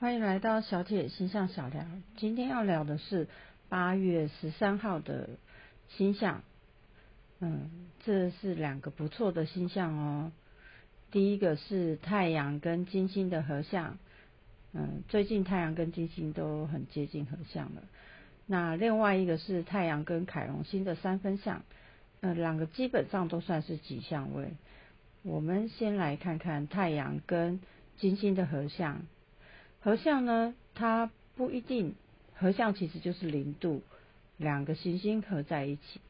欢迎来到小铁星象小聊。今天要聊的是八月十三号的星象。嗯，这是两个不错的星象哦。第一个是太阳跟金星的合相。嗯，最近太阳跟金星都很接近合相了。那另外一个是太阳跟凯龙星的三分相。呃，两个基本上都算是吉祥位。我们先来看看太阳跟金星的合相。合相呢，它不一定合相，其实就是零度，两个行星合在一起。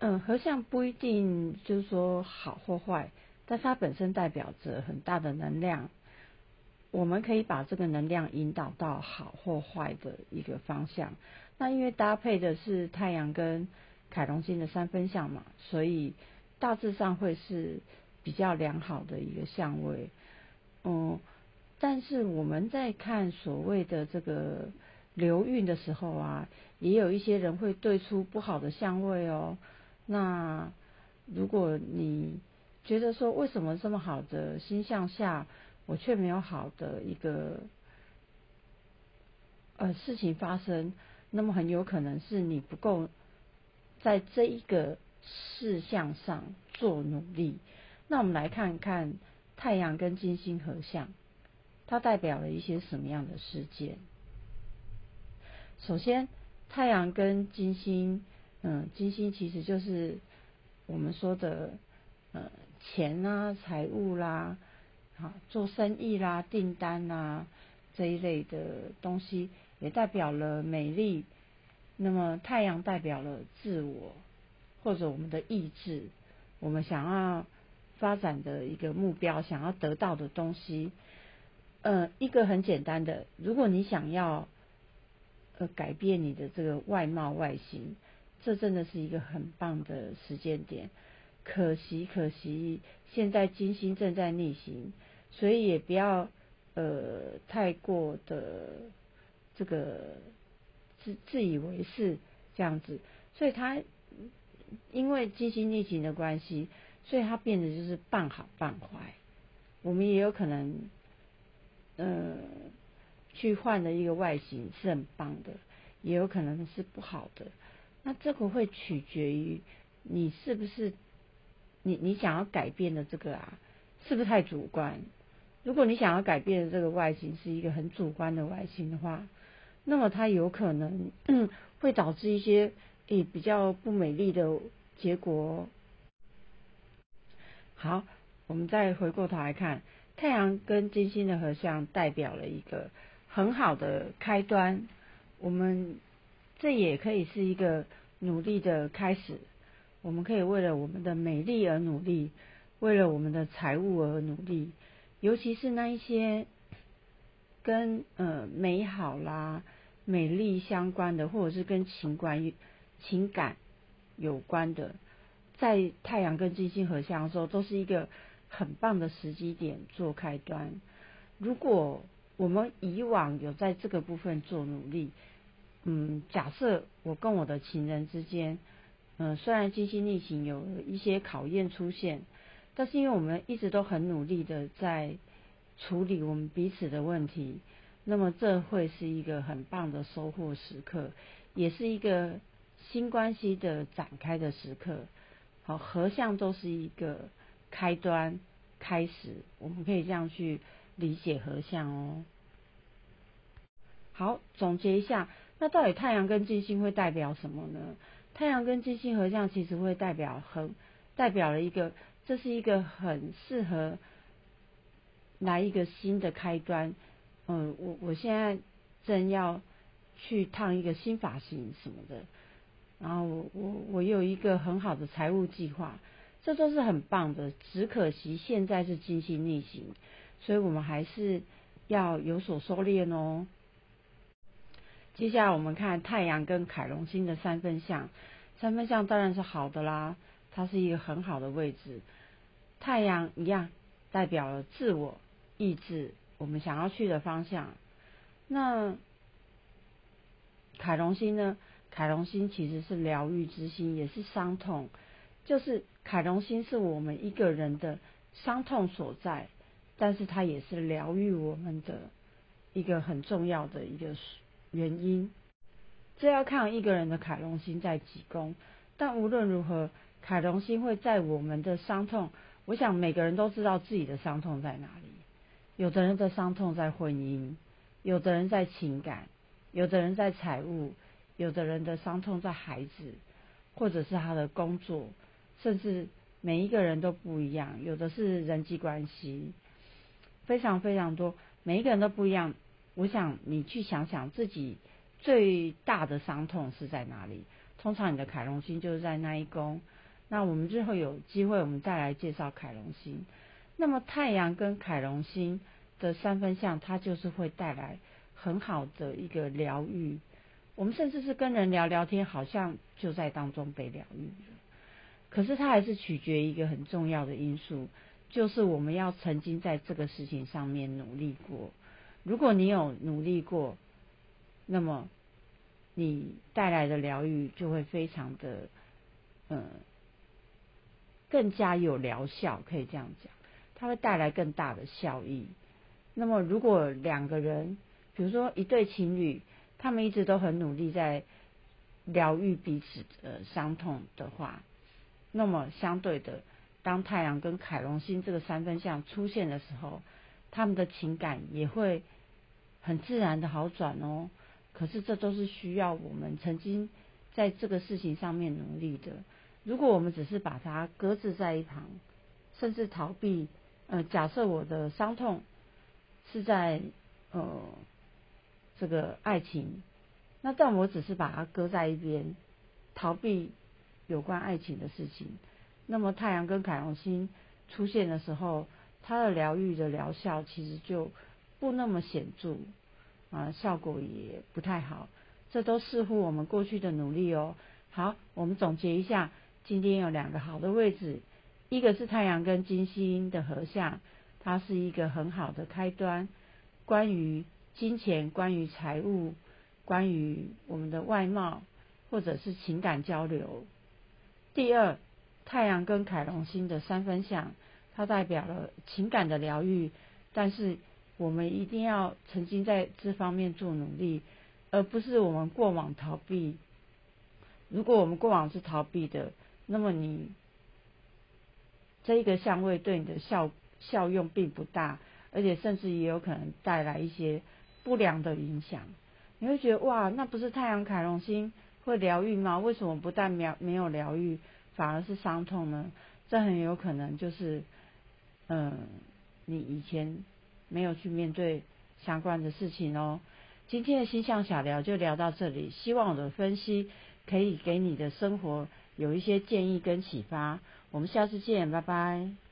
嗯，合相不一定就是说好或坏，但它本身代表着很大的能量，我们可以把这个能量引导到好或坏的一个方向。那因为搭配的是太阳跟凯龙星的三分相嘛，所以大致上会是比较良好的一个相位。嗯。但是我们在看所谓的这个流运的时候啊，也有一些人会对出不好的相位哦。那如果你觉得说为什么这么好的星象下，我却没有好的一个呃事情发生，那么很有可能是你不够在这一个事项上做努力。那我们来看看太阳跟金星合相。它代表了一些什么样的事件？首先，太阳跟金星，嗯，金星其实就是我们说的，呃，钱啊、财务啦，啊，做生意啦、订单啦这一类的东西，也代表了美丽。那么，太阳代表了自我或者我们的意志，我们想要发展的一个目标，想要得到的东西。呃，一个很简单的，如果你想要呃改变你的这个外貌外形，这真的是一个很棒的时间点。可惜可惜，现在金星正在逆行，所以也不要呃太过的这个自自以为是这样子。所以它因为金星逆行的关系，所以它变得就是半好半坏。我们也有可能。嗯，去换的一个外形是很棒的，也有可能是不好的。那这个会取决于你是不是你你想要改变的这个啊，是不是太主观？如果你想要改变的这个外形是一个很主观的外形的话，那么它有可能会导致一些诶比较不美丽的结果。好，我们再回过头来看。太阳跟金星的合相代表了一个很好的开端，我们这也可以是一个努力的开始。我们可以为了我们的美丽而努力，为了我们的财务而努力，尤其是那一些跟呃美好啦、美丽相关的，或者是跟情关情感有关的，在太阳跟金星合相的时候，都是一个。很棒的时机点做开端。如果我们以往有在这个部分做努力，嗯，假设我跟我的情人之间，嗯，虽然金星逆行有一些考验出现，但是因为我们一直都很努力的在处理我们彼此的问题，那么这会是一个很棒的收获时刻，也是一个新关系的展开的时刻。好，合相都是一个。开端开始，我们可以这样去理解合相哦。好，总结一下，那到底太阳跟金星会代表什么呢？太阳跟金星合相其实会代表很代表了一个，这是一个很适合来一个新的开端。嗯，我我现在正要去烫一个新发型什么的，然后我我我有一个很好的财务计划。这都是很棒的，只可惜现在是金星逆行，所以我们还是要有所收敛哦。接下来我们看太阳跟凯龙星的三分相，三分相当然是好的啦，它是一个很好的位置。太阳一样代表了自我意志，我们想要去的方向。那凯龙星呢？凯龙星其实是疗愈之星，也是伤痛。就是凯龙星是我们一个人的伤痛所在，但是它也是疗愈我们的一个很重要的一个原因。这要看一个人的凯龙星在几宫，但无论如何，凯龙星会在我们的伤痛。我想每个人都知道自己的伤痛在哪里。有的人的伤痛在婚姻，有的人在情感，有的人在财务，有的人的伤痛在孩子，或者是他的工作，甚至每一个人都不一样。有的是人际关系，非常非常多，每一个人都不一样。我想你去想想自己最大的伤痛是在哪里？通常你的凯龙星就是在那一宫。那我们之后有机会，我们再来介绍凯龙星。那么太阳跟凯龙星的三分相，它就是会带来很好的一个疗愈。我们甚至是跟人聊聊天，好像就在当中被疗愈。可是它还是取决一个很重要的因素，就是我们要曾经在这个事情上面努力过。如果你有努力过，那么你带来的疗愈就会非常的，嗯，更加有疗效，可以这样讲。它会带来更大的效益。那么，如果两个人，比如说一对情侣，他们一直都很努力在疗愈彼此的伤痛的话，那么相对的，当太阳跟凯龙星这个三分相出现的时候，他们的情感也会很自然的好转哦。可是，这都是需要我们曾经在这个事情上面努力的。如果我们只是把它搁置在一旁，甚至逃避。呃，假设我的伤痛是在呃这个爱情，那但我只是把它搁在一边，逃避有关爱情的事情。那么太阳跟凯龙星出现的时候，它的疗愈的疗效其实就不那么显著啊，效果也不太好。这都似乎我们过去的努力哦。好，我们总结一下，今天有两个好的位置。一个是太阳跟金星的合相，它是一个很好的开端。关于金钱、关于财务、关于我们的外貌或者是情感交流。第二，太阳跟凯龙星的三分相，它代表了情感的疗愈。但是我们一定要曾经在这方面做努力，而不是我们过往逃避。如果我们过往是逃避的，那么你。这一个相位对你的效效用并不大，而且甚至也有可能带来一些不良的影响。你会觉得哇，那不是太阳凯龙星会疗愈吗？为什么不但没没有疗愈，反而是伤痛呢？这很有可能就是，嗯，你以前没有去面对相关的事情哦。今天的星象小聊就聊到这里，希望我的分析可以给你的生活有一些建议跟启发。我们下次见，拜拜。